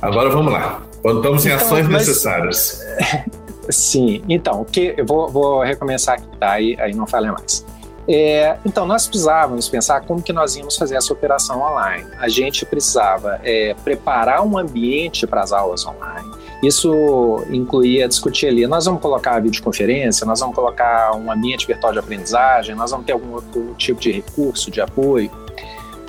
Agora vamos lá. Contamos em então, ações mas... necessárias. Sim, então, o que eu vou, vou recomeçar aqui, tá? Aí, aí não falha mais. É, então, nós precisávamos pensar como que nós íamos fazer essa operação online. A gente precisava é, preparar um ambiente para as aulas online. Isso incluía discutir ali, nós vamos colocar a videoconferência, nós vamos colocar um ambiente virtual de aprendizagem, nós vamos ter algum outro tipo de recurso, de apoio.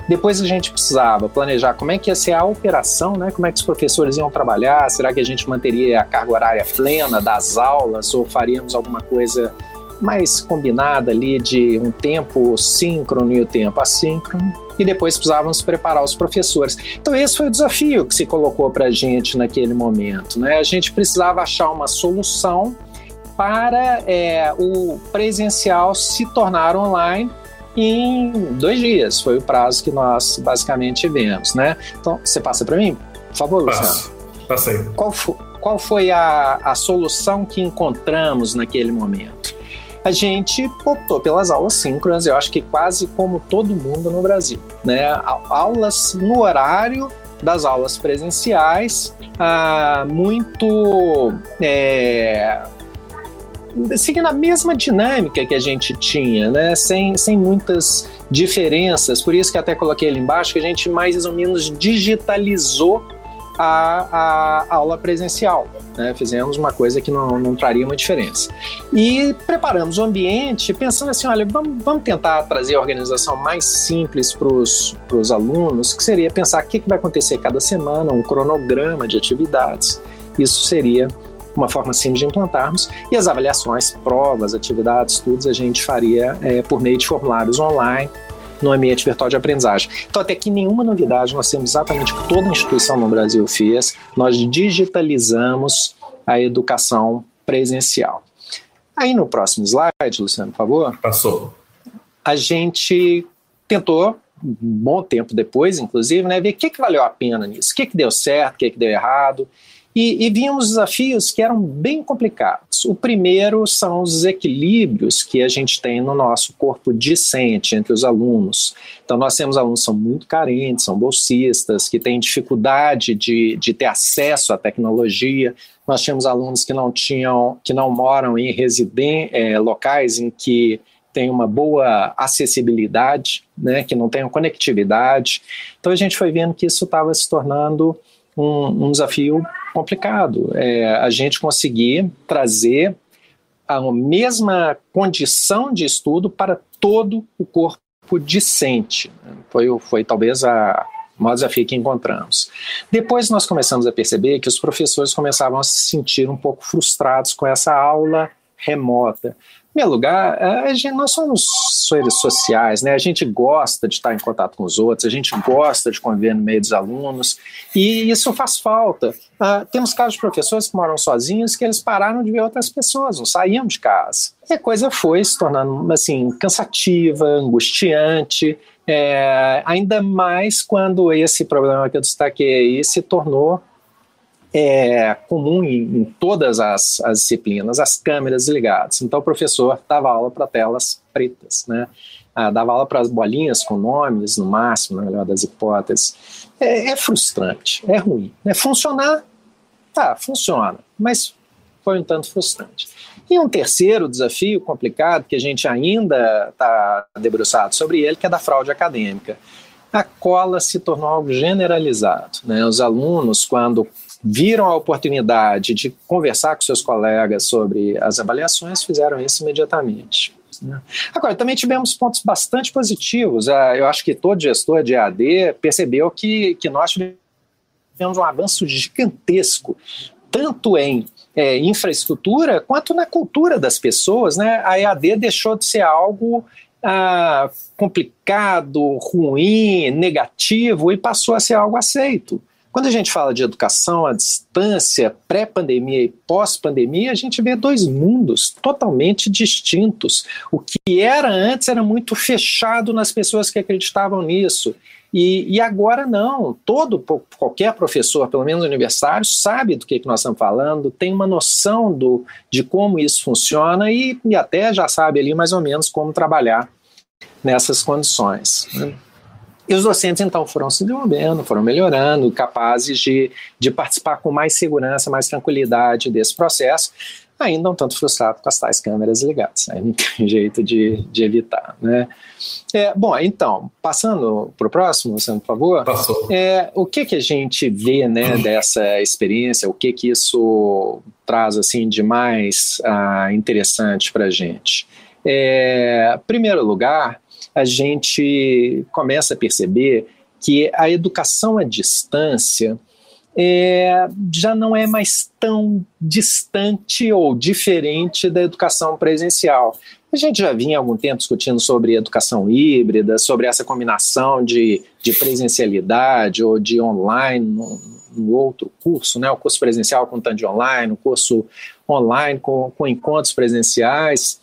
Depois a gente precisava planejar como é que ia ser a operação, né? como é que os professores iam trabalhar, será que a gente manteria a carga horária plena das aulas ou faríamos alguma coisa mais combinada ali de um tempo síncrono e o tempo assíncrono. E depois precisávamos preparar os professores. Então, esse foi o desafio que se colocou para a gente naquele momento. Né? A gente precisava achar uma solução para é, o presencial se tornar online em dois dias. Foi o prazo que nós basicamente vemos, né? Então, você passa para mim, por favor, Luciano. Passei. Qual, qual foi a, a solução que encontramos naquele momento? A gente optou pelas aulas síncronas, eu acho que quase como todo mundo no Brasil, né? Aulas no horário das aulas presenciais, ah, muito é, seguindo a mesma dinâmica que a gente tinha, né? Sem, sem muitas diferenças. Por isso que até coloquei ali embaixo que a gente mais ou menos digitalizou a, a aula presencial. Né? Fizemos uma coisa que não, não traria uma diferença. E preparamos o ambiente pensando assim: olha, vamos, vamos tentar trazer a organização mais simples para os alunos, que seria pensar o que, que vai acontecer cada semana, um cronograma de atividades. Isso seria uma forma simples de implantarmos. E as avaliações, provas, atividades, estudos, a gente faria é, por meio de formulários online no ambiente virtual de aprendizagem. Então, até que nenhuma novidade, nós temos exatamente o que toda instituição no Brasil fez, nós digitalizamos a educação presencial. Aí no próximo slide, Luciano, por favor. Passou. A gente tentou, um bom tempo depois, inclusive, né, ver o que, que valeu a pena nisso, o que, que deu certo, o que, que deu errado. E, e vimos desafios que eram bem complicados. O primeiro são os equilíbrios que a gente tem no nosso corpo discente entre os alunos. Então, nós temos alunos que são muito carentes, são bolsistas, que têm dificuldade de, de ter acesso à tecnologia. Nós temos alunos que não tinham, que não moram em residen é, locais em que tem uma boa acessibilidade, né, que não tenham conectividade. Então a gente foi vendo que isso estava se tornando um, um desafio complicado. É, a gente conseguir trazer a mesma condição de estudo para todo o corpo discente. Foi, foi talvez a, maior desafio que encontramos. Depois nós começamos a perceber que os professores começavam a se sentir um pouco frustrados com essa aula remota primeiro lugar, é, a gente, nós somos seres sociais, né? A gente gosta de estar em contato com os outros, a gente gosta de conviver no meio dos alunos, e isso faz falta. Uh, temos casos de professores que moram sozinhos que eles pararam de ver outras pessoas, não saíam de casa. E a coisa foi se tornando assim cansativa, angustiante, é, ainda mais quando esse problema que eu destaquei aí se tornou é comum em, em todas as, as, disciplinas, as câmeras ligadas. Então o professor dava aula para telas pretas, né? Ah, dava aula para as bolinhas com nomes, no máximo, na melhor das hipóteses. É, é frustrante, é ruim. É funcionar, tá, funciona, mas foi um tanto frustrante. E um terceiro desafio complicado, que a gente ainda está debruçado sobre ele, que é da fraude acadêmica. A cola se tornou algo generalizado. Né? Os alunos, quando viram a oportunidade de conversar com seus colegas sobre as avaliações, fizeram isso imediatamente. Né? Agora, também tivemos pontos bastante positivos. Ah, eu acho que todo gestor de AD percebeu que, que nós tivemos um avanço gigantesco, tanto em é, infraestrutura quanto na cultura das pessoas. Né? A EAD deixou de ser algo ah, complicado, ruim, negativo e passou a ser algo aceito. Quando a gente fala de educação à distância, pré-pandemia e pós-pandemia, a gente vê dois mundos totalmente distintos. O que era antes era muito fechado nas pessoas que acreditavam nisso. E, e, agora não, todo qualquer professor, pelo menos universitário, sabe do que, que nós estamos falando, tem uma noção do, de como isso funciona e, e até já sabe ali mais ou menos como trabalhar nessas condições. Né? E os docentes então foram se desenvolvendo, foram melhorando, capazes de, de participar com mais segurança, mais tranquilidade desse processo, ainda um tanto frustrado com as tais câmeras ligadas. Aí não tem jeito de, de evitar. Né? É, bom, então, passando para o próximo, Luciano, por favor. Passou. É, o que, que a gente vê né, dessa experiência, o que, que isso traz assim, de mais ah, interessante para a gente? É, em primeiro lugar, a gente começa a perceber que a educação à distância é, já não é mais tão distante ou diferente da educação presencial. A gente já vinha há algum tempo discutindo sobre educação híbrida, sobre essa combinação de, de presencialidade ou de online no, no, outro curso, né? o curso presencial com tanto de online, o curso online com, com encontros presenciais.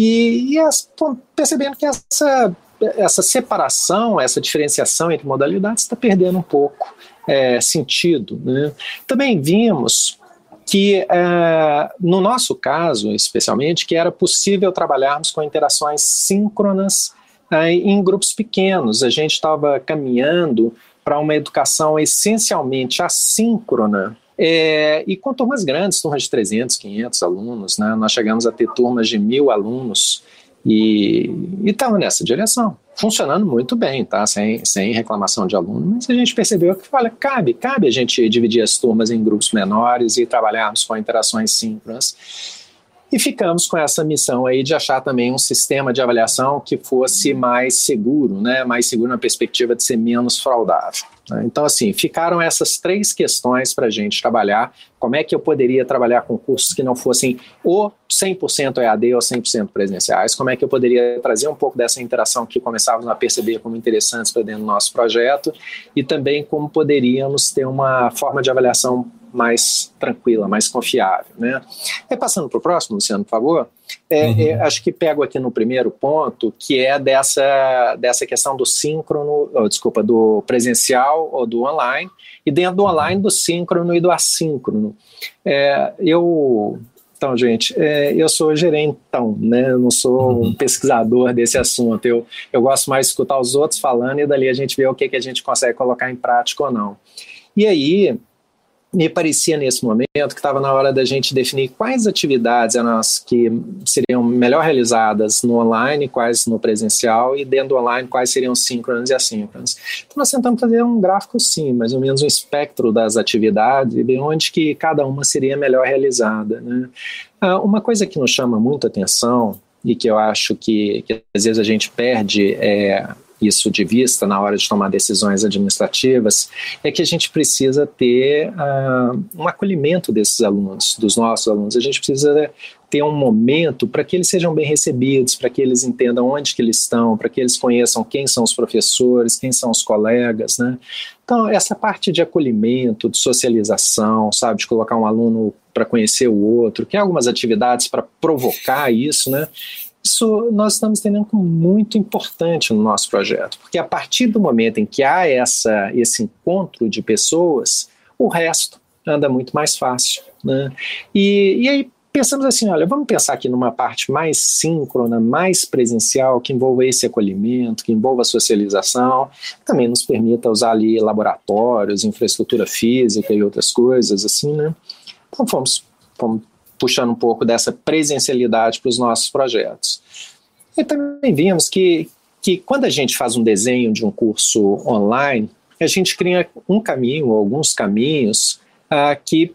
E, e as, percebendo que essa, essa separação, essa diferenciação entre modalidades está perdendo um pouco é, sentido. Né? Também vimos que, é, no nosso caso, especialmente, que era possível trabalharmos com interações síncronas é, em grupos pequenos. A gente estava caminhando para uma educação essencialmente assíncrona, é, e com turmas grandes, turmas de 300, 500 alunos, né? nós chegamos a ter turmas de mil alunos e estava nessa direção, funcionando muito bem, tá? Sem, sem reclamação de aluno, mas a gente percebeu que, olha, cabe, cabe a gente dividir as turmas em grupos menores e trabalharmos com interações síncronas. E ficamos com essa missão aí de achar também um sistema de avaliação que fosse mais seguro, né? mais seguro na perspectiva de ser menos fraudável. Né? Então, assim, ficaram essas três questões para a gente trabalhar. Como é que eu poderia trabalhar com cursos que não fossem ou 100% EAD ou 100% presenciais? Como é que eu poderia trazer um pouco dessa interação que começávamos a perceber como interessantes para dentro do nosso projeto? E também como poderíamos ter uma forma de avaliação mais tranquila, mais confiável. Né? E passando para o próximo, Luciano, por favor. É, uhum. é, acho que pego aqui no primeiro ponto, que é dessa, dessa questão do síncrono, oh, desculpa, do presencial ou do online, e dentro do online do síncrono e do assíncrono. É, eu então, gente, é, eu sou gerentão, né? Eu não sou uhum. um pesquisador desse assunto. Eu, eu gosto mais de escutar os outros falando e dali a gente vê o que, que a gente consegue colocar em prática ou não. E aí, me parecia nesse momento que estava na hora da gente definir quais atividades eram as que seriam melhor realizadas no online, quais no presencial, e dentro do online, quais seriam síncronas e assíncronas. Então, nós tentamos fazer um gráfico, sim, mais ou menos um espectro das atividades e onde que cada uma seria melhor realizada. Né? Ah, uma coisa que nos chama muito atenção e que eu acho que, que às vezes a gente perde é, isso de vista na hora de tomar decisões administrativas, é que a gente precisa ter uh, um acolhimento desses alunos, dos nossos alunos. A gente precisa ter um momento para que eles sejam bem recebidos, para que eles entendam onde que eles estão, para que eles conheçam quem são os professores, quem são os colegas, né? Então, essa parte de acolhimento, de socialização, sabe, de colocar um aluno para conhecer o outro, que algumas atividades para provocar isso, né? Isso nós estamos entendendo como muito importante no nosso projeto, porque a partir do momento em que há essa, esse encontro de pessoas, o resto anda muito mais fácil. Né? E, e aí pensamos assim, olha, vamos pensar aqui numa parte mais síncrona, mais presencial, que envolva esse acolhimento, que envolva a socialização, também nos permita usar ali laboratórios, infraestrutura física e outras coisas, assim, né? Então fomos, fomos puxando um pouco dessa presencialidade para os nossos projetos. E também vimos que, que quando a gente faz um desenho de um curso online, a gente cria um caminho, alguns caminhos, uh, que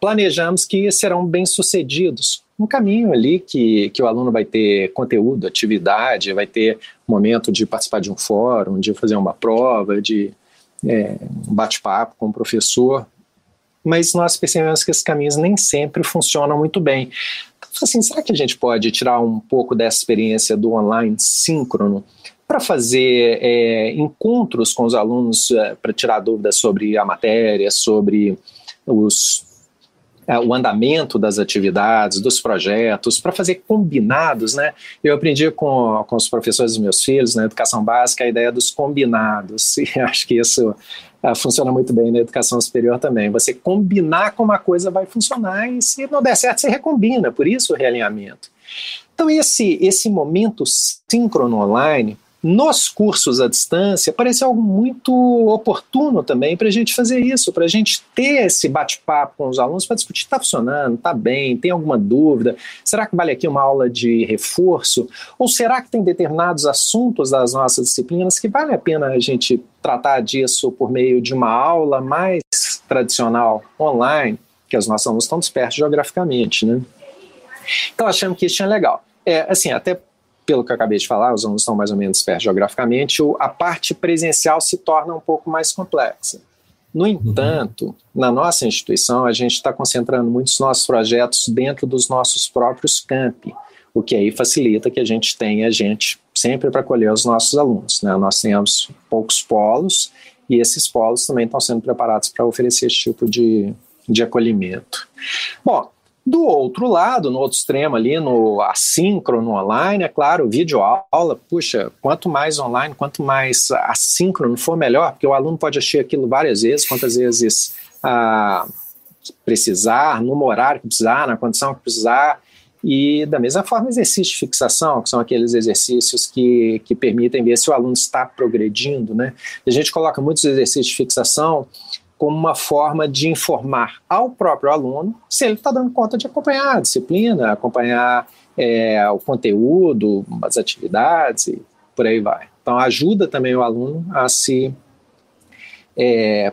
planejamos que serão bem sucedidos. Um caminho ali que, que o aluno vai ter conteúdo, atividade, vai ter momento de participar de um fórum, de fazer uma prova, de é, um bate-papo com o professor, mas nós percebemos que esses caminhos nem sempre funcionam muito bem. Então, assim, será que a gente pode tirar um pouco dessa experiência do online síncrono para fazer é, encontros com os alunos é, para tirar dúvidas sobre a matéria, sobre os é, o andamento das atividades, dos projetos, para fazer combinados, né? Eu aprendi com, com os professores dos meus filhos na educação básica a ideia dos combinados, e acho que isso uh, funciona muito bem na educação superior também. Você combinar como uma coisa vai funcionar e se não der certo, você recombina, por isso o realinhamento. Então, esse, esse momento síncrono online, nos cursos à distância, parece algo muito oportuno também para a gente fazer isso, para a gente ter esse bate-papo com os alunos para discutir: está funcionando, está bem, tem alguma dúvida? Será que vale aqui uma aula de reforço? Ou será que tem determinados assuntos das nossas disciplinas que vale a pena a gente tratar disso por meio de uma aula mais tradicional online, que os nossos alunos estão dispersos geograficamente, né? Então, achando que isso é legal. É, assim, até pelo que eu acabei de falar, os alunos estão mais ou menos perto geograficamente, a parte presencial se torna um pouco mais complexa. No entanto, uhum. na nossa instituição, a gente está concentrando muitos nossos projetos dentro dos nossos próprios campi, o que aí facilita que a gente tenha gente sempre para acolher os nossos alunos. Né? Nós temos poucos polos e esses polos também estão sendo preparados para oferecer esse tipo de, de acolhimento. Bom, do outro lado, no outro extremo ali, no assíncrono online, é claro, vídeo aula, puxa, quanto mais online, quanto mais assíncrono for melhor, porque o aluno pode assistir aquilo várias vezes, quantas vezes ah, precisar, no horário que precisar, na condição que precisar, e da mesma forma exercício de fixação, que são aqueles exercícios que, que permitem ver se o aluno está progredindo, né? A gente coloca muitos exercícios de fixação como uma forma de informar ao próprio aluno se ele está dando conta de acompanhar a disciplina, acompanhar é, o conteúdo, as atividades e por aí vai. Então, ajuda também o aluno a se é,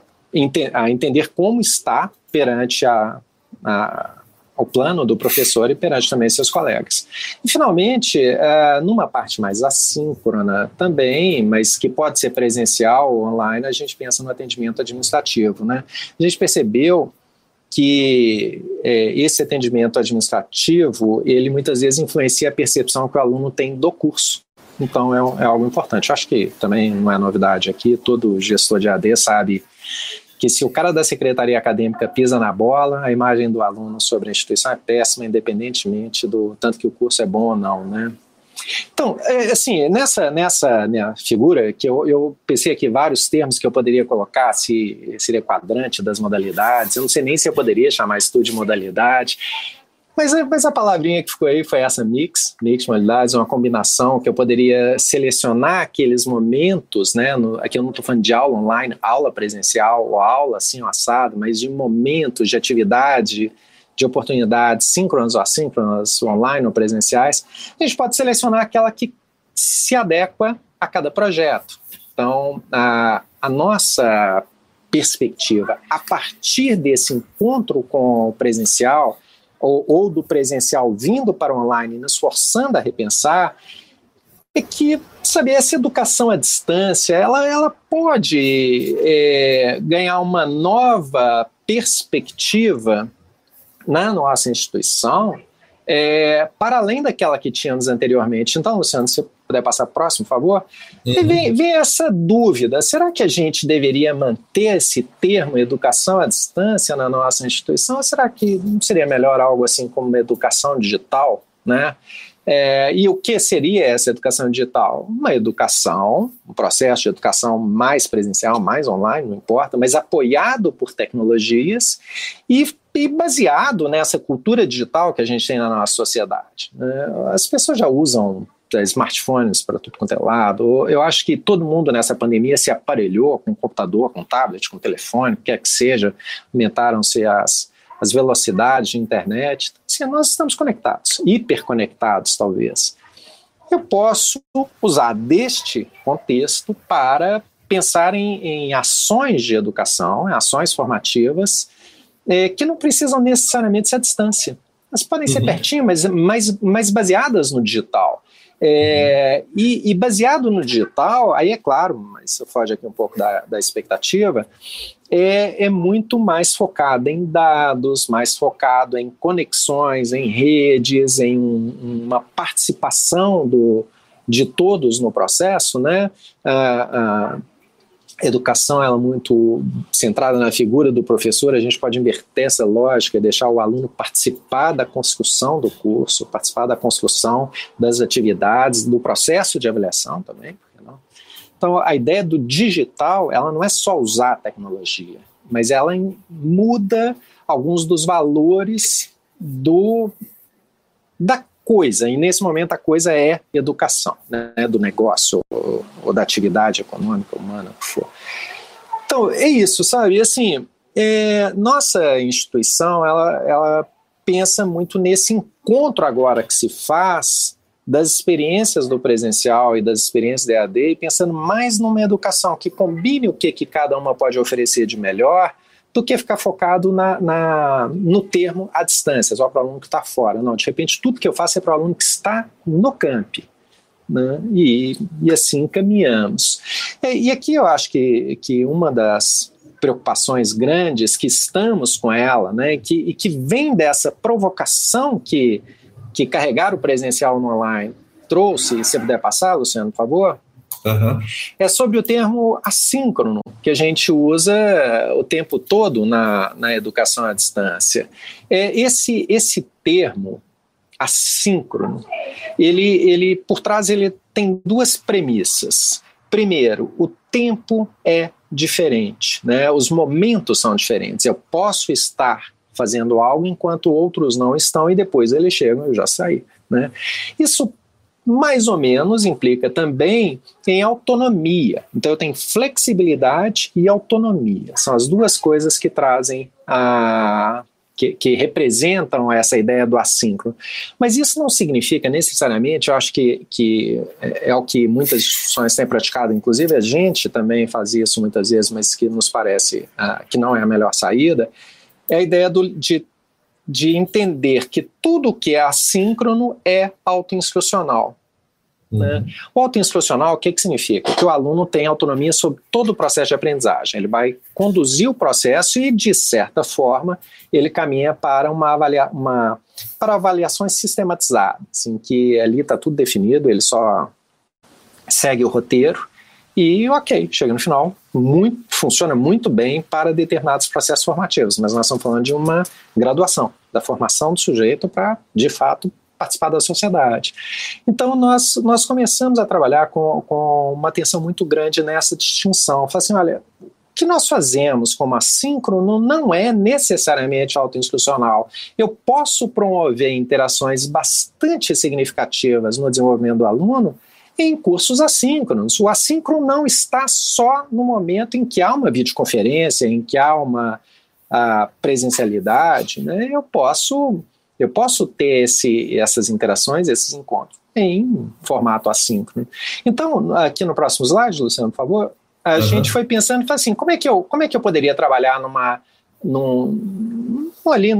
a entender como está perante a, a ao plano do professor e perante também seus colegas. E, finalmente, uh, numa parte mais assíncrona também, mas que pode ser presencial ou online, a gente pensa no atendimento administrativo. Né? A gente percebeu que é, esse atendimento administrativo, ele muitas vezes influencia a percepção que o aluno tem do curso. Então, é, é algo importante. Acho que também não é novidade aqui, todo gestor de AD sabe que se o cara da secretaria acadêmica pisa na bola, a imagem do aluno sobre a instituição é péssima, independentemente do tanto que o curso é bom ou não, né? Então, é, assim, nessa, nessa figura, que eu, eu pensei aqui vários termos que eu poderia colocar, se seria quadrante das modalidades, eu não sei nem se eu poderia chamar estudo de modalidade, mas, mas a palavrinha que ficou aí foi essa mix, mix modalidades, uma combinação que eu poderia selecionar aqueles momentos, né? No, aqui eu não estou falando de aula online, aula presencial ou aula assim, assado, mas de momentos de atividade, de oportunidades síncronas ou assíncronas, online ou presenciais. A gente pode selecionar aquela que se adequa a cada projeto. Então, a, a nossa perspectiva, a partir desse encontro com o presencial, ou, ou do presencial vindo para o online, nos forçando a repensar, é que, sabe, essa educação à distância, ela, ela pode é, ganhar uma nova perspectiva na nossa instituição, é, para além daquela que tínhamos anteriormente. Então, Luciano, se puder passar próximo, por favor. Uhum. Vem, vem, essa dúvida: será que a gente deveria manter esse termo educação à distância na nossa instituição? Ou será que não seria melhor algo assim como educação digital? Né? É, e o que seria essa educação digital? Uma educação, um processo de educação mais presencial, mais online, não importa, mas apoiado por tecnologias e, e baseado nessa cultura digital que a gente tem na nossa sociedade. É, as pessoas já usam smartphones para tudo quanto é lado. Eu acho que todo mundo nessa pandemia se aparelhou com computador, com tablet, com telefone, quer que seja, aumentaram-se as, as velocidades de internet. Assim, nós estamos conectados, hiperconectados talvez. Eu posso usar deste contexto para pensar em, em ações de educação, em ações formativas, é, que não precisam necessariamente ser à distância. Elas podem uhum. ser pertinho, mas, mas, mas baseadas no digital. É, e, e, baseado no digital, aí é claro, mas eu foge aqui um pouco da, da expectativa, é, é, muito mais focado em dados, mais focado em conexões, em redes, em uma participação do, de todos no processo, né? Ah, ah, educação ela é muito centrada na figura do professor, a gente pode inverter essa lógica e deixar o aluno participar da construção do curso, participar da construção das atividades, do processo de avaliação também. Então, a ideia do digital, ela não é só usar a tecnologia, mas ela muda alguns dos valores do da coisa, e nesse momento a coisa é educação, né, do negócio ou, ou da atividade econômica, humana, o que for. Então, é isso, sabe? E assim, é, nossa instituição, ela, ela pensa muito nesse encontro agora que se faz das experiências do presencial e das experiências da EAD pensando mais numa educação que combine o que, que cada uma pode oferecer de melhor do que ficar focado na, na no termo à distância, só para o aluno que está fora. Não, de repente tudo que eu faço é para o aluno que está no camp. Né? E, e assim caminhamos. E, e aqui eu acho que, que uma das preocupações grandes que estamos com ela, né, que, e que vem dessa provocação que, que carregar o presencial no online trouxe, se puder passar, Luciano, por favor, Uhum. É sobre o termo assíncrono, que a gente usa o tempo todo na, na educação à distância. É, esse, esse termo, assíncrono, ele, ele, por trás ele tem duas premissas. Primeiro, o tempo é diferente, né? os momentos são diferentes. Eu posso estar fazendo algo enquanto outros não estão e depois eles chegam e eu já saí. Né? Isso mais ou menos implica também em autonomia. Então eu tenho flexibilidade e autonomia. São as duas coisas que trazem a que, que, representam essa ideia do assíncrono. Mas isso não significa necessariamente, eu acho que, que é, é o que muitas instituições têm praticado, inclusive a gente também faz isso muitas vezes, mas que nos parece uh, que não é a melhor saída, é a ideia do, de de entender que tudo que é assíncrono é autoinstrucional. Né? Uhum. O autoinstrucional, o que, que significa? Que o aluno tem autonomia sobre todo o processo de aprendizagem. Ele vai conduzir o processo e, de certa forma, ele caminha para uma, avalia uma para avaliações sistematizadas, em que ali está tudo definido, ele só segue o roteiro e, ok, chega no final, muito, funciona muito bem para determinados processos formativos, mas nós estamos falando de uma graduação, da formação do sujeito para, de fato, participar da sociedade. Então, nós, nós começamos a trabalhar com, com uma atenção muito grande nessa distinção. Falei assim, olha, o que nós fazemos como assíncrono não é necessariamente autoinstrucional. Eu posso promover interações bastante significativas no desenvolvimento do aluno em cursos assíncronos. O assíncrono não está só no momento em que há uma videoconferência, em que há uma presencialidade, né? eu posso eu posso ter esse, essas interações, esses encontros em formato assíncrono. Então, aqui no próximo slide, Luciano, por favor, a uhum. gente foi pensando assim, como é que eu, como é que eu poderia trabalhar numa num, ali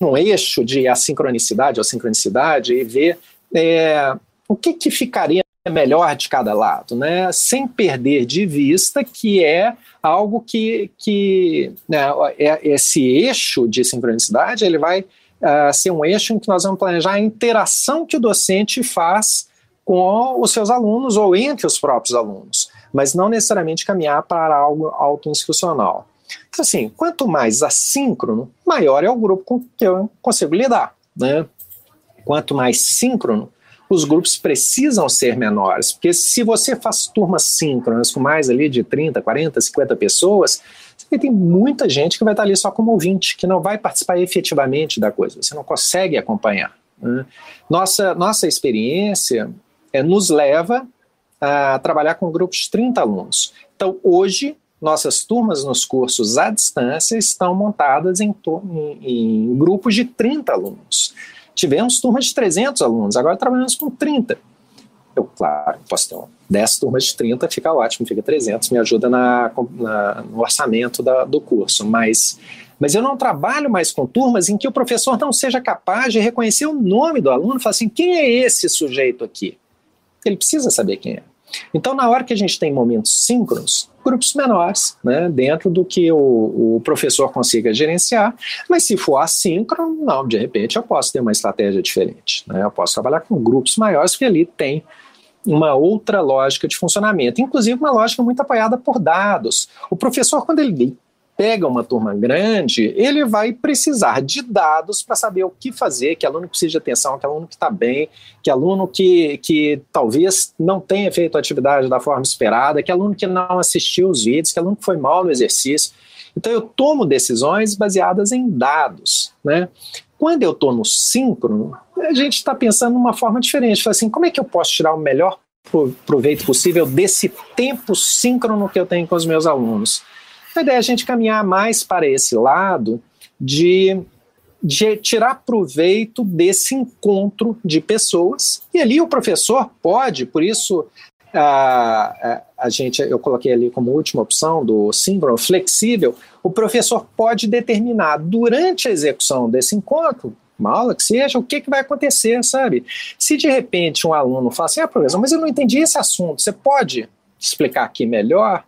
num eixo de assincronicidade ou sincronicidade e ver é, o que, que ficaria melhor de cada lado, né? sem perder de vista que é algo que, que né, é, esse eixo de sincronicidade ele vai uh, ser um eixo em que nós vamos planejar a interação que o docente faz com os seus alunos ou entre os próprios alunos, mas não necessariamente caminhar para algo autoinstitucional. Então, assim, quanto mais assíncrono, maior é o grupo com que eu consigo lidar. Né? Quanto mais síncrono, os grupos precisam ser menores, porque se você faz turmas síncronas com mais ali de 30, 40, 50 pessoas, você tem muita gente que vai estar ali só como ouvinte, que não vai participar efetivamente da coisa, você não consegue acompanhar. Né? Nossa, nossa experiência é, nos leva a trabalhar com grupos de 30 alunos. Então, hoje, nossas turmas nos cursos à distância estão montadas em, em, em grupos de 30 alunos. Tivemos turmas de 300 alunos, agora trabalhamos com 30. Eu, claro, posso ter 10 turmas de 30, fica ótimo, fica 300, me ajuda na, na no orçamento da, do curso, mas, mas eu não trabalho mais com turmas em que o professor não seja capaz de reconhecer o nome do aluno e falar assim, quem é esse sujeito aqui? Ele precisa saber quem é. Então, na hora que a gente tem momentos síncronos, grupos menores, né, dentro do que o, o, professor consiga gerenciar, mas se for assíncrono, não, de repente eu posso ter uma estratégia diferente. Né, eu posso trabalhar com grupos maiores, que ali tem uma outra lógica de funcionamento, inclusive uma lógica muito apoiada por dados. O professor, quando ele pega uma turma grande, ele vai precisar de dados para saber o que fazer, que aluno precisa de atenção, que aluno que está bem, que aluno que, que talvez não tenha feito a atividade da forma esperada, que aluno que não assistiu os vídeos, que aluno que foi mal no exercício. Então eu tomo decisões baseadas em dados, né? Quando eu estou no síncrono, a gente está pensando numa forma diferente. Fala assim, como é que eu posso tirar o melhor proveito possível desse tempo síncrono que eu tenho com os meus alunos? A ideia é a gente caminhar mais para esse lado de, de tirar proveito desse encontro de pessoas. E ali o professor pode, por isso a, a, gente, eu coloquei ali como última opção do símbolo flexível, o professor pode determinar durante a execução desse encontro, uma aula que seja, o que, que vai acontecer, sabe? Se de repente um aluno fala assim, ah, professor, mas eu não entendi esse assunto, você pode explicar aqui melhor?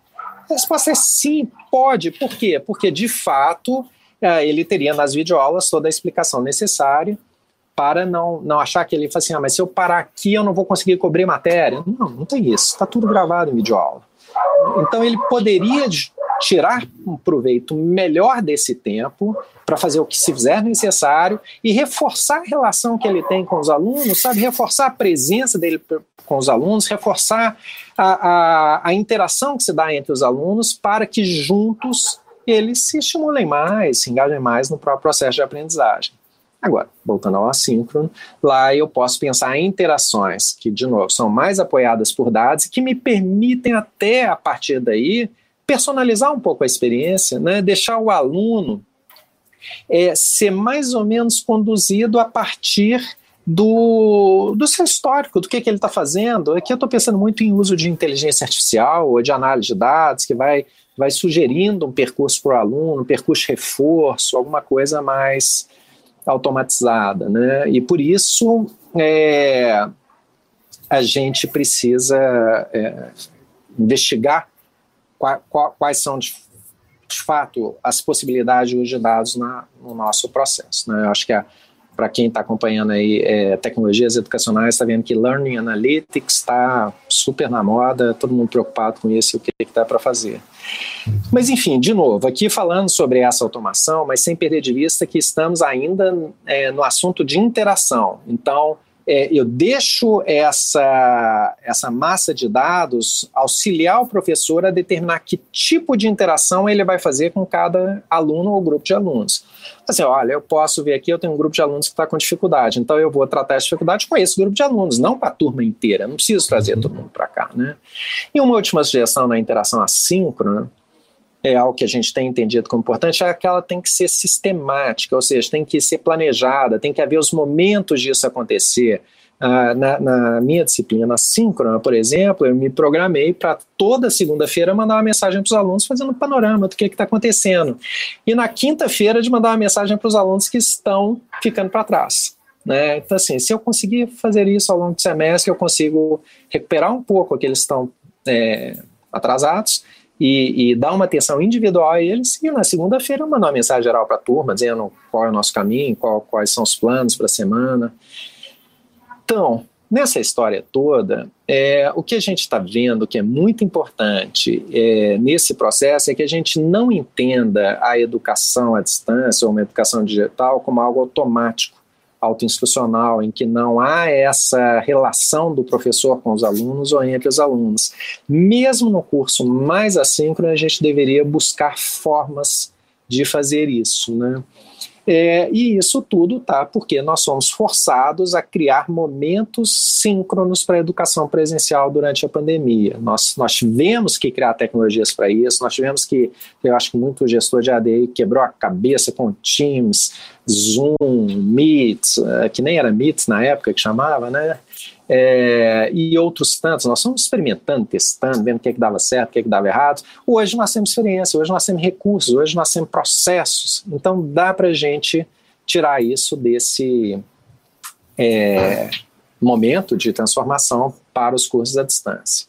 A resposta é sim, pode. Por quê? Porque, de fato, é, ele teria nas videoaulas toda a explicação necessária para não, não achar que ele fala assim, ah, mas se eu parar aqui eu não vou conseguir cobrir matéria. Não, não tem isso, está tudo gravado em videoaula. Então ele poderia tirar um proveito melhor desse tempo para fazer o que se fizer necessário e reforçar a relação que ele tem com os alunos, sabe? Reforçar a presença dele com os alunos, reforçar a, a, a interação que se dá entre os alunos para que juntos eles se estimulem mais, se engajem mais no próprio processo de aprendizagem. Agora, voltando ao assíncrono, lá eu posso pensar em interações que, de novo, são mais apoiadas por dados e que me permitem até, a partir daí, personalizar um pouco a experiência, né? deixar o aluno é, ser mais ou menos conduzido a partir do, do seu histórico, do que, que ele está fazendo. Aqui eu estou pensando muito em uso de inteligência artificial ou de análise de dados, que vai, vai sugerindo um percurso para o aluno, um percurso reforço, alguma coisa mais automatizada, né? E por isso é, a gente precisa é, investigar qua, qua, quais são de, de, fato as possibilidades de dados na, no nosso processo. Né? Eu acho que para quem está acompanhando aí é, tecnologias educacionais, está vendo que Learning Analytics está super na moda, todo mundo preocupado com isso e o que está para fazer. Mas, enfim, de novo, aqui falando sobre essa automação, mas sem perder de vista que estamos ainda é, no assunto de interação. Então, é, eu deixo essa, essa massa de dados auxiliar o professor a determinar que tipo de interação ele vai fazer com cada aluno ou grupo de alunos. Assim, olha, eu posso ver aqui, eu tenho um grupo de alunos que está com dificuldade, então eu vou tratar essa dificuldade com esse grupo de alunos, não para a turma inteira, não preciso trazer todo mundo para cá. Né? E uma última sugestão na interação assíncrona, é algo que a gente tem entendido como importante, é que ela tem que ser sistemática, ou seja, tem que ser planejada, tem que haver os momentos disso acontecer. Ah, na, na, minha disciplina síncrona, por exemplo, eu me programei para toda segunda-feira mandar uma mensagem para os alunos fazendo um panorama do que está acontecendo. E na quinta-feira de mandar uma mensagem para os alunos que estão ficando para trás. Né? Então, assim, se eu conseguir fazer isso ao longo do semestre, eu consigo recuperar um pouco aqueles que estão é, atrasados e, e, dar uma atenção individual a eles, e na segunda-feira mandar uma mensagem geral para a turma, dizendo qual é o nosso caminho, qual, quais são os planos para a semana. Então, nessa história toda, é, o que a gente está vendo que é muito importante é, nesse processo é que a gente não entenda a educação à distância ou uma educação digital como algo automático autoinstitucional, em que não há essa relação do professor com os alunos ou entre os alunos. Mesmo no curso mais assíncrono, a gente deveria buscar formas de fazer isso, né? É, e isso tudo tá porque nós somos forçados a criar momentos síncronos para a educação presencial durante a pandemia. Nós, nós tivemos que criar tecnologias para isso, nós tivemos que, eu acho que muito gestor de AD quebrou a cabeça com Teams, Zoom, Meet, é, que nem era Meet na época que chamava, né? É, e outros tantos. Nós estamos experimentando, testando, vendo o que, é que dava certo, o que, é que dava errado. Hoje nós temos experiência, hoje nós temos recursos, hoje nós temos processos. Então dá para a gente tirar isso desse é, momento de transformação para os cursos à distância.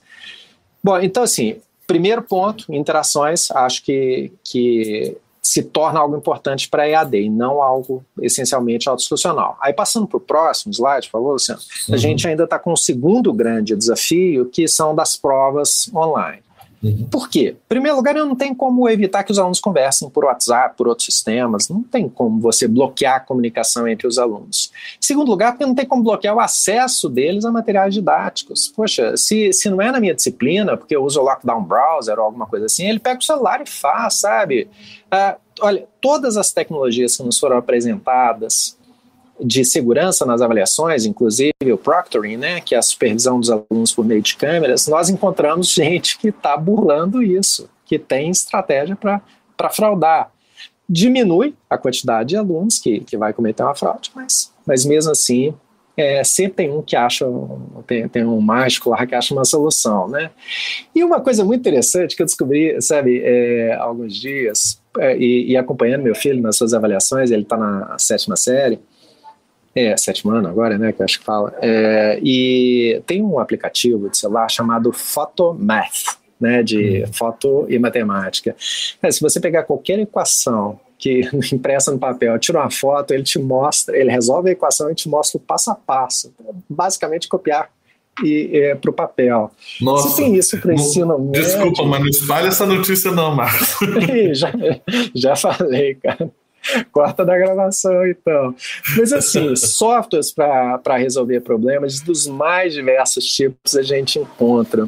Bom, então assim, primeiro ponto, interações, acho que, que se torna algo importante para a EAD e não algo essencialmente autoinstitucional. Aí passando para o próximo slide, por favor, Luciano, uhum. a gente ainda está com o segundo grande desafio, que são das provas online. Uhum. Por quê? Em primeiro lugar, eu não tenho como evitar que os alunos conversem por WhatsApp, por outros sistemas, não tem como você bloquear a comunicação entre os alunos. Em segundo lugar, porque não tem como bloquear o acesso deles a materiais didáticos. Poxa, se, se não é na minha disciplina, porque eu uso o Lockdown Browser ou alguma coisa assim, ele pega o celular e faz, sabe? Uh, olha, todas as tecnologias que nos foram apresentadas de segurança nas avaliações, inclusive o proctoring, né, que é a supervisão dos alunos por meio de câmeras, nós encontramos gente que está burlando isso, que tem estratégia para fraudar. Diminui a quantidade de alunos que, que vai cometer uma fraude, mas, mas mesmo assim é, sempre tem um que acha, tem, tem um mágico lá que acha uma solução, né? E uma coisa muito interessante que eu descobri, sabe, é, alguns dias, é, e, e, acompanhando meu filho nas suas avaliações, ele está na sétima série, é, sétimo ano agora, né, que eu acho que fala, é, e tem um aplicativo de celular chamado Photomath, né, de hum. foto e matemática. É, se você pegar qualquer equação que impressa no papel, tira uma foto, ele te mostra, ele resolve a equação e te mostra o passo a passo. Basicamente copiar e é, para o papel. Nossa, Você tem isso para ensino médio? Desculpa, mas não espalha essa notícia não, Marcos. já, já falei, cara. Corta da gravação, então. Mas assim, softwares para resolver problemas dos mais diversos tipos a gente encontra.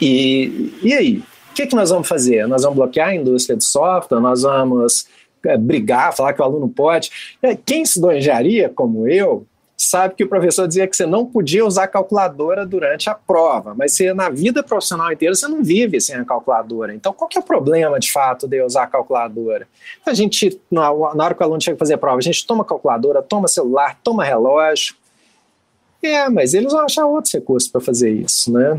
E, e aí? O que, que nós vamos fazer? Nós vamos bloquear a indústria de software? Nós vamos é, brigar, falar que o aluno pode? É, quem estudou engenharia, como eu, sabe que o professor dizia que você não podia usar calculadora durante a prova, mas você, na vida profissional inteira você não vive sem a calculadora. Então, qual que é o problema de fato de usar a calculadora? A gente, na, hora que o aluno chega a fazer a prova, a gente toma calculadora, toma celular, toma relógio. É, mas eles vão achar outros recursos para fazer isso, né?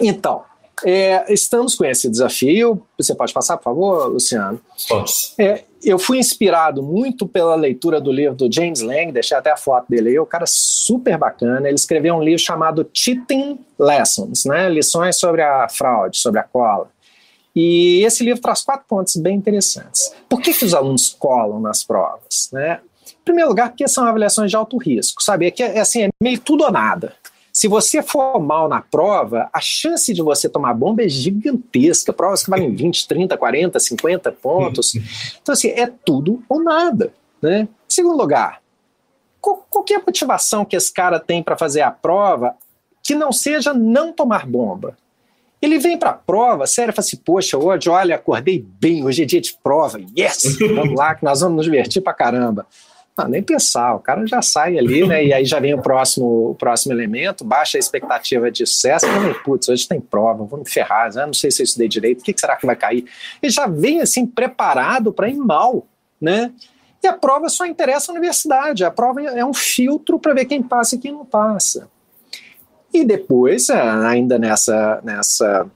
Então, é, estamos com esse desafio. Você pode passar, por favor, Luciano? Posso. É, eu fui inspirado muito pela leitura do livro do James Lang, deixei até a foto dele aí, o cara super bacana. Ele escreveu um livro chamado Cheating Lessons, né? lições sobre a fraude, sobre a cola. E esse livro traz quatro pontos bem interessantes. Por que, que os alunos colam nas provas? Né? Em primeiro lugar, porque são avaliações de alto risco, sabe? É que é, assim, é meio tudo ou nada. Se você for mal na prova, a chance de você tomar bomba é gigantesca. Provas que valem 20, 30, 40, 50 pontos. Então, assim, é tudo ou nada. Né? Segundo lugar, qual, qualquer é motivação que esse cara tem para fazer a prova que não seja não tomar bomba. Ele vem para a prova, sério, fala assim, poxa, hoje, olha, acordei bem, hoje é dia de prova, yes, vamos lá, que nós vamos nos divertir para caramba. Ah, nem pensar, o cara já sai ali, né? E aí já vem o próximo, o próximo elemento, baixa a expectativa de sucesso, e putz, hoje tem prova, vou me ferrar, né? não sei se eu estudei direito, o que, será que vai cair? Ele já vem assim preparado para ir mal, né? E a prova só interessa a universidade, a prova é um filtro para ver quem passa e quem não passa. E depois, ainda nessa, nessa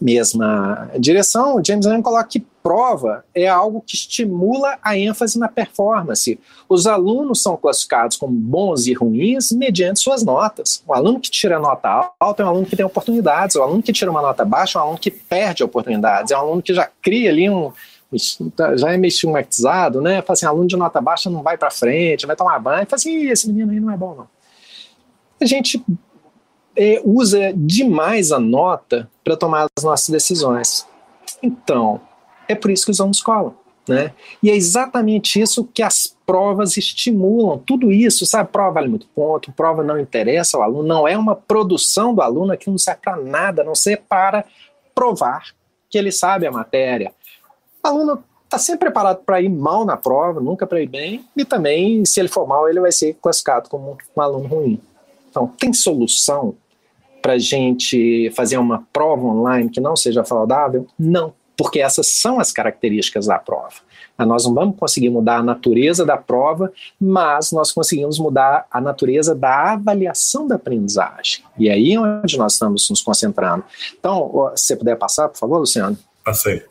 mesma direção, o James Allen coloca que prova é algo que estimula a ênfase na performance. Os alunos são classificados como bons e ruins mediante suas notas. O aluno que tira nota alta é um aluno que tem oportunidades, o aluno que tira uma nota baixa é um aluno que perde oportunidades, é um aluno que já cria ali um. Já é meio estigmatizado, né? Fala assim: aluno de nota baixa não vai para frente, vai tomar banho. Fala assim: esse menino aí não é bom, não. A gente é, usa demais a nota para tomar as nossas decisões. Então, é por isso que os alunos colam. Né? E é exatamente isso que as provas estimulam. Tudo isso, sabe? Prova vale muito ponto, prova não interessa ao aluno, não é uma produção do aluno que não serve para nada, não ser para provar que ele sabe a matéria. O aluno está sempre preparado para ir mal na prova, nunca para ir bem, e também, se ele for mal, ele vai ser classificado como um aluno ruim. Então, tem solução para gente fazer uma prova online que não seja saudável? Não, porque essas são as características da prova. Ah, nós não vamos conseguir mudar a natureza da prova, mas nós conseguimos mudar a natureza da avaliação da aprendizagem. E aí é onde nós estamos nos concentrando. Então, se você puder passar, por favor, Luciano. Passei.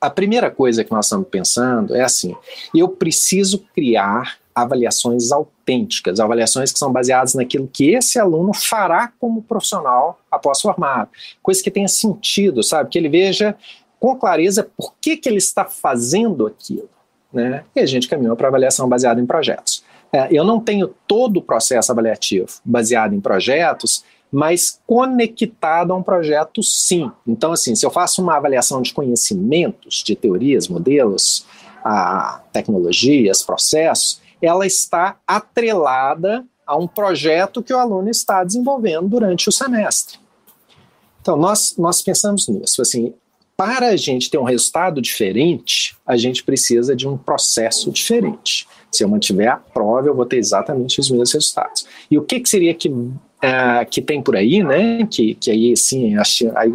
A primeira coisa que nós estamos pensando é assim: eu preciso criar avaliações autênticas, avaliações que são baseadas naquilo que esse aluno fará como profissional após formar, coisa que tenha sentido, sabe? Que ele veja com clareza por que, que ele está fazendo aquilo. Né? E a gente caminhou para avaliação baseada em projetos. É, eu não tenho todo o processo avaliativo baseado em projetos, mas conectado a um projeto sim. Então, assim, se eu faço uma avaliação de conhecimentos, de teorias, modelos, tecnologias, processos, ela está atrelada a um projeto que o aluno está desenvolvendo durante o semestre. Então, nós, nós pensamos nisso. Assim, para a gente ter um resultado diferente, a gente precisa de um processo diferente. Se eu mantiver a prova, eu vou ter exatamente os mesmos resultados. E o que, que seria que é, que tem por aí, né, que, que aí sim, aí,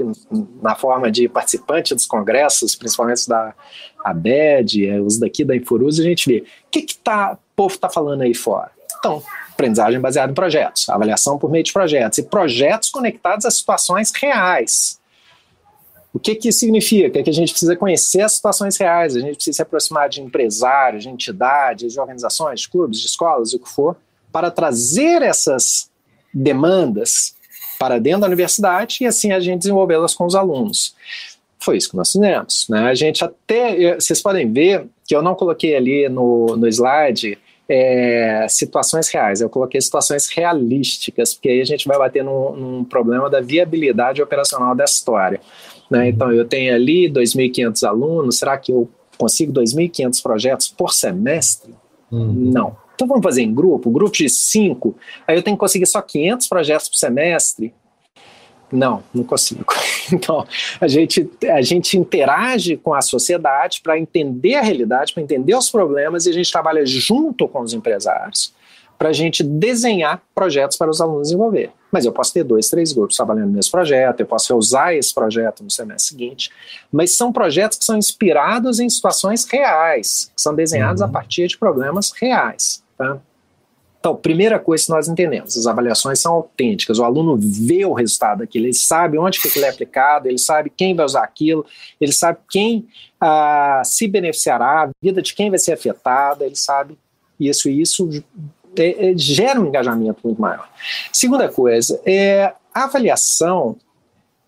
na forma de participante dos congressos, principalmente da ABED, é, os daqui da Infurus, a gente vê o que, que tá, o povo está falando aí fora. Então, aprendizagem baseada em projetos, avaliação por meio de projetos, e projetos conectados a situações reais. O que, que significa? Que a gente precisa conhecer as situações reais, a gente precisa se aproximar de empresários, de entidades, de organizações, de clubes, de escolas, o que for, para trazer essas demandas para dentro da universidade e assim a gente desenvolvê-las com os alunos. Foi isso que nós fizemos. Né? A gente até, vocês podem ver que eu não coloquei ali no, no slide é, situações reais, eu coloquei situações realísticas, porque aí a gente vai bater num, num problema da viabilidade operacional da história. Né? Então eu tenho ali 2.500 alunos, será que eu consigo 2.500 projetos por semestre? Uhum. Não. Então vamos fazer em grupo, grupo de cinco, aí eu tenho que conseguir só 500 projetos por semestre. Não, não consigo. Então, a gente, a gente interage com a sociedade para entender a realidade, para entender os problemas, e a gente trabalha junto com os empresários para a gente desenhar projetos para os alunos desenvolver. Mas eu posso ter dois, três grupos trabalhando no mesmo projeto, eu posso usar esse projeto no semestre seguinte, mas são projetos que são inspirados em situações reais, que são desenhados uhum. a partir de problemas reais. Tá? Então, primeira coisa que nós entendemos, as avaliações são autênticas, o aluno vê o resultado daquilo, ele sabe onde que aquilo é aplicado, ele sabe quem vai usar aquilo, ele sabe quem ah, se beneficiará, a vida de quem vai ser afetada, ele sabe isso e isso é, gera um engajamento muito maior. Segunda coisa, é, a avaliação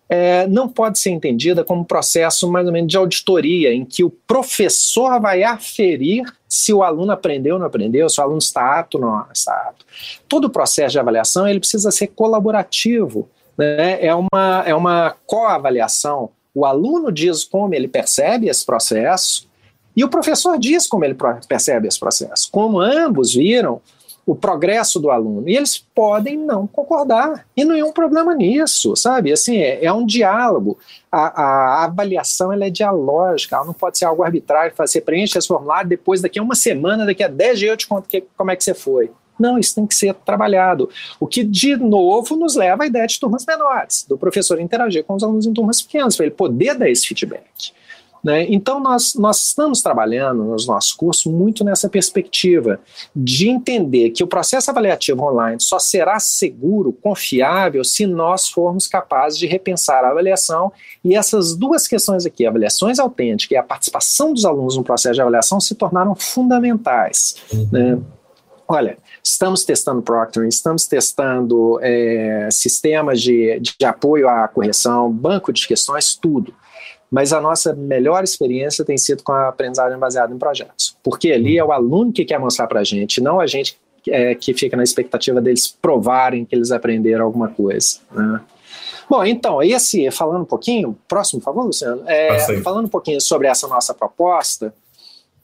é, não pode ser entendida como um processo mais ou menos de auditoria, em que o professor vai aferir se o aluno aprendeu ou não aprendeu, se o aluno está apto ou não está apto. Todo o processo de avaliação ele precisa ser colaborativo, né? é uma, é uma coavaliação. O aluno diz como ele percebe esse processo e o professor diz como ele percebe esse processo. Como ambos viram, o progresso do aluno. E eles podem não concordar. E não é problema nisso, sabe? Assim, é, é um diálogo. A, a, avaliação ela é dialógica, ela não pode ser algo arbitrário, você preenche esse formulário, depois daqui a uma semana, daqui a 10 dias eu te conto que, como é que você foi. Não, isso tem que ser trabalhado. O que, de novo, nos leva à ideia de turmas menores, do professor interagir com os alunos em turmas pequenas, para ele poder dar esse feedback. Né? Então, nós, nós estamos trabalhando nos nossos cursos muito nessa perspectiva de entender que o processo avaliativo online só será seguro, confiável, se nós formos capazes de repensar a avaliação e essas duas questões aqui, avaliações autênticas e a participação dos alunos no processo de avaliação, se tornaram fundamentais. Uhum. Né? Olha, estamos testando Proctoring, estamos testando é, sistemas de, de apoio à correção, banco de questões, tudo mas a nossa melhor experiência tem sido com a aprendizagem baseada em projetos, porque ali é o aluno que quer mostrar para a gente, não a gente é, que fica na expectativa deles provarem que eles aprenderam alguma coisa. Né? Bom, então, esse, falando um pouquinho, próximo, por favor, Luciano, é, falando um pouquinho sobre essa nossa proposta,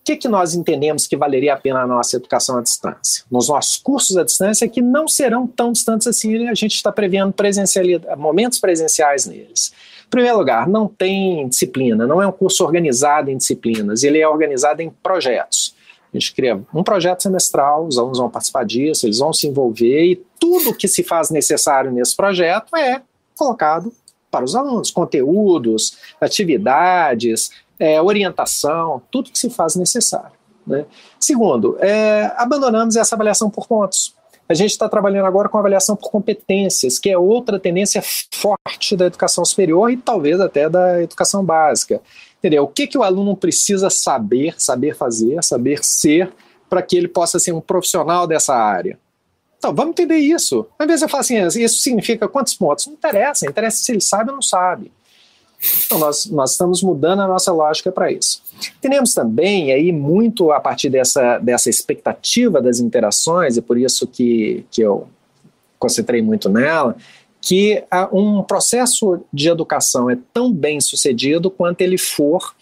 o que, que nós entendemos que valeria a pena a nossa educação à distância? Nos nossos cursos à distância, que não serão tão distantes assim, a gente está prevendo presencialidade, momentos presenciais neles primeiro lugar, não tem disciplina, não é um curso organizado em disciplinas, ele é organizado em projetos. A gente cria um projeto semestral, os alunos vão participar disso, eles vão se envolver e tudo que se faz necessário nesse projeto é colocado para os alunos, conteúdos, atividades, é, orientação, tudo que se faz necessário. Né? Segundo, é, abandonamos essa avaliação por pontos. A gente está trabalhando agora com avaliação por competências, que é outra tendência forte da educação superior e talvez até da educação básica. Entendeu? O que, que o aluno precisa saber, saber fazer, saber ser, para que ele possa ser um profissional dessa área? Então, vamos entender isso. Às vezes eu falo assim, isso significa quantos pontos? Não interessa, interessa se ele sabe ou não sabe. Então, nós, nós estamos mudando a nossa lógica para isso. Tenemos também, aí, muito a partir dessa, dessa expectativa das interações, e por isso que, que eu concentrei muito nela, que um processo de educação é tão bem sucedido quanto ele for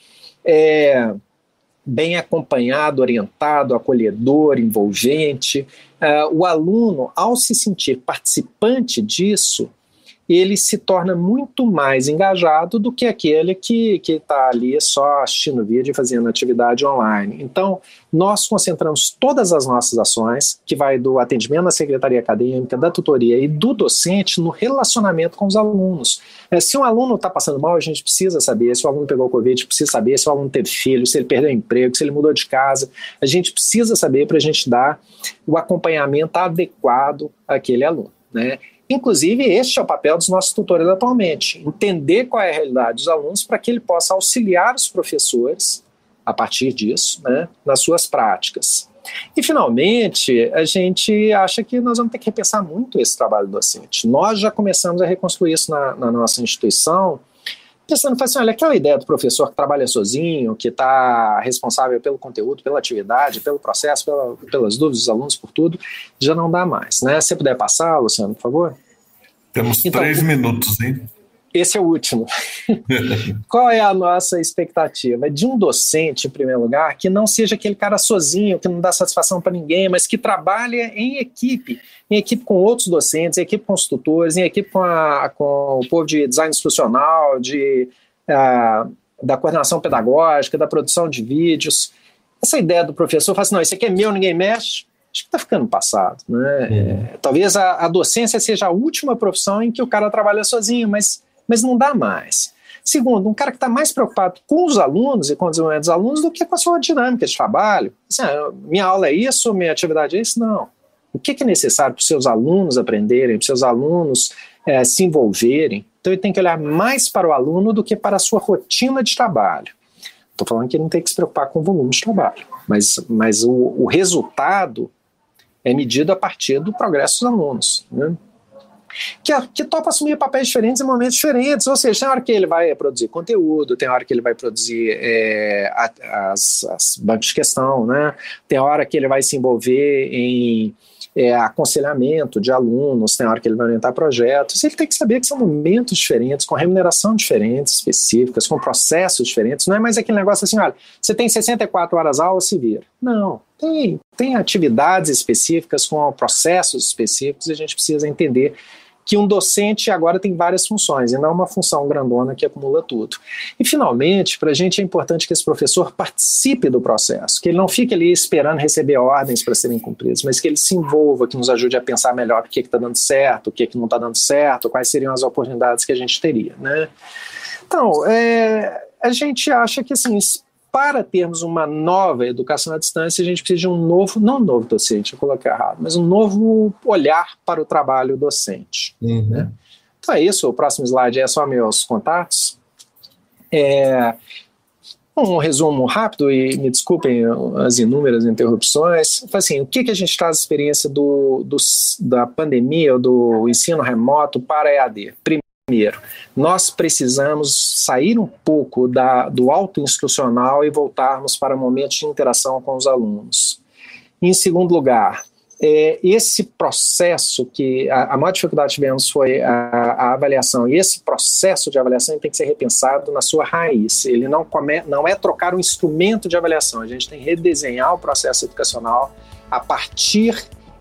é, bem acompanhado, orientado, acolhedor, envolvente. Uh, o aluno, ao se sentir participante disso, ele se torna muito mais engajado do que aquele que está ali só assistindo vídeo e fazendo atividade online. Então, nós concentramos todas as nossas ações, que vai do atendimento na secretaria acadêmica, da tutoria e do docente, no relacionamento com os alunos. É, se um aluno está passando mal, a gente precisa saber. Se o aluno pegou Covid, precisa saber. Se o aluno teve filho, se ele perdeu emprego, se ele mudou de casa, a gente precisa saber para a gente dar o acompanhamento adequado àquele aluno. Né? Inclusive, este é o papel dos nossos tutores atualmente: entender qual é a realidade dos alunos para que ele possa auxiliar os professores a partir disso, né, nas suas práticas. E, finalmente, a gente acha que nós vamos ter que repensar muito esse trabalho docente. Nós já começamos a reconstruir isso na, na nossa instituição, pensando, assim, olha, aquela ideia do professor que trabalha sozinho, que está responsável pelo conteúdo, pela atividade, pelo processo, pela, pelas dúvidas dos alunos, por tudo, já não dá mais, né? Se você puder passar, Luciano, por favor. Temos então, três minutos, hein? Esse é o último. Qual é a nossa expectativa? De um docente, em primeiro lugar, que não seja aquele cara sozinho, que não dá satisfação para ninguém, mas que trabalhe em equipe, em equipe com outros docentes, em equipe com os tutores, em equipe com, a, com o povo de design institucional, de, uh, da coordenação pedagógica, da produção de vídeos. Essa ideia do professor, fala assim, não, isso aqui é meu, ninguém mexe, acho que está ficando passado. Né? É, talvez a, a, docência seja a última profissão em que o cara trabalha sozinho, mas mas não dá mais. Segundo, um cara que está mais preocupado com os alunos e com o desenvolvimento dos alunos do que com a sua dinâmica de trabalho. Assim, ah, minha aula é isso, minha atividade é isso? Não. O que, é necessário para os seus alunos aprenderem, para os seus alunos é, se envolverem? Então ele tem que olhar mais para o aluno do que para a sua rotina de trabalho. Estou falando que ele não tem que se preocupar com o volume de trabalho, mas, mas o, o resultado é medido a partir do progresso dos alunos. Né? Que, que topa assumir papéis diferentes em momentos diferentes. Ou seja, tem hora que ele vai produzir conteúdo, tem hora que ele vai produzir é, as, as bancos de questão, né? tem hora que ele vai se envolver em é, aconselhamento de alunos, tem hora que ele vai orientar projetos. Ele tem que saber que são momentos diferentes, com remuneração diferentes, específicas, com processos diferentes. Não é mais aquele negócio assim, olha, você tem 64 horas aula, se vira. Não, tem, tem atividades específicas com processos específicos e a gente precisa entender que um docente agora tem várias funções, e não uma função grandona que acumula tudo. E, finalmente, para a gente é importante que esse professor participe do processo, que ele não fique ali esperando receber ordens para serem cumpridas, mas que ele se envolva, que nos ajude a pensar melhor o que está dando certo, o que, que não está dando certo, quais seriam as oportunidades que a gente teria. Né? Então, é, a gente acha que assim, para termos uma nova educação à distância, a gente precisa de um novo, não um novo docente, eu coloquei errado, mas um novo olhar para o trabalho docente. Uhum. Né? Então é isso, o próximo slide é só meus contatos. É, um resumo rápido, e me desculpem as inúmeras interrupções. Assim, o que, que a gente traz a experiência do, do, da pandemia, do ensino remoto para EAD? Primeiro, Primeiro, nós precisamos sair um pouco da, do auto-institucional e voltarmos para momentos de interação com os alunos. Em segundo lugar, é, esse processo que a, a maior dificuldade que tivemos foi a, a, avaliação, e esse processo de avaliação tem que ser repensado na sua raiz. Ele não, come, não é trocar um instrumento de avaliação, a gente tem que redesenhar o processo educacional a partir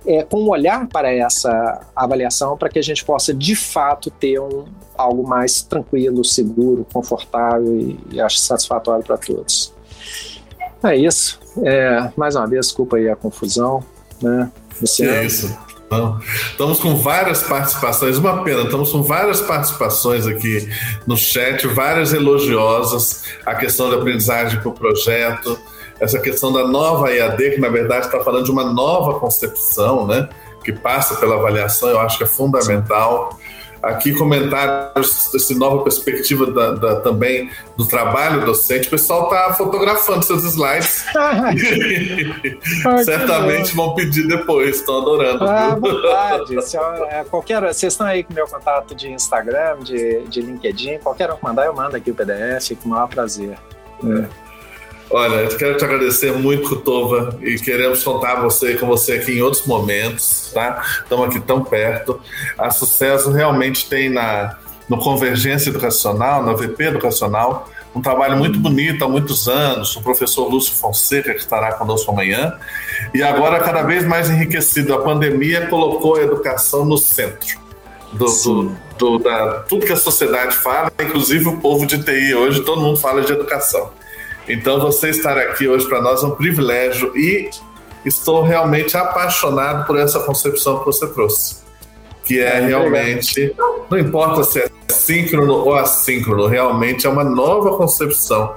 é, com um olhar para essa avaliação para que a gente possa de fato ter um, algo mais tranquilo, seguro, confortável e, e acho satisfatório para todos. É isso. É, mais uma vez, desculpa aí a confusão. Né? Você é isso. Estamos com várias participações, uma pena, estamos com várias participações aqui no chat, várias elogiosas, a questão da aprendizagem para o projeto, essa questão da nova EAD, que na verdade está falando de uma nova concepção, né? Que passa pela avaliação, eu acho que é fundamental. Aqui comentários dessa nova perspectiva da, da, também do trabalho docente. O pessoal está fotografando seus slides. Certamente vão pedir depois, estão adorando. Ah, vontade. É, qualquer, vocês estão aí com meu contato de Instagram, de, de LinkedIn, qualquer um que mandar, eu mando aqui o PDF com o maior prazer. É. Olha, eu quero te agradecer muito, Tova, e queremos contar você, com você aqui em outros momentos, tá? Estamos aqui tão perto. A Sucesso realmente tem na, no Convergência Educacional, na VP Educacional, um trabalho muito bonito há muitos anos, o professor Lúcio Fonseca, que estará conosco amanhã, e agora cada vez mais enriquecido. A pandemia colocou a educação no centro do, do do, da, tudo que a sociedade fala, inclusive o povo de TI hoje, todo mundo fala de educação. Então, você estar aqui hoje para nós é um privilégio e estou realmente apaixonado por essa concepção que você trouxe. Que é, é realmente, não importa se é síncrono ou assíncrono, realmente é uma nova concepção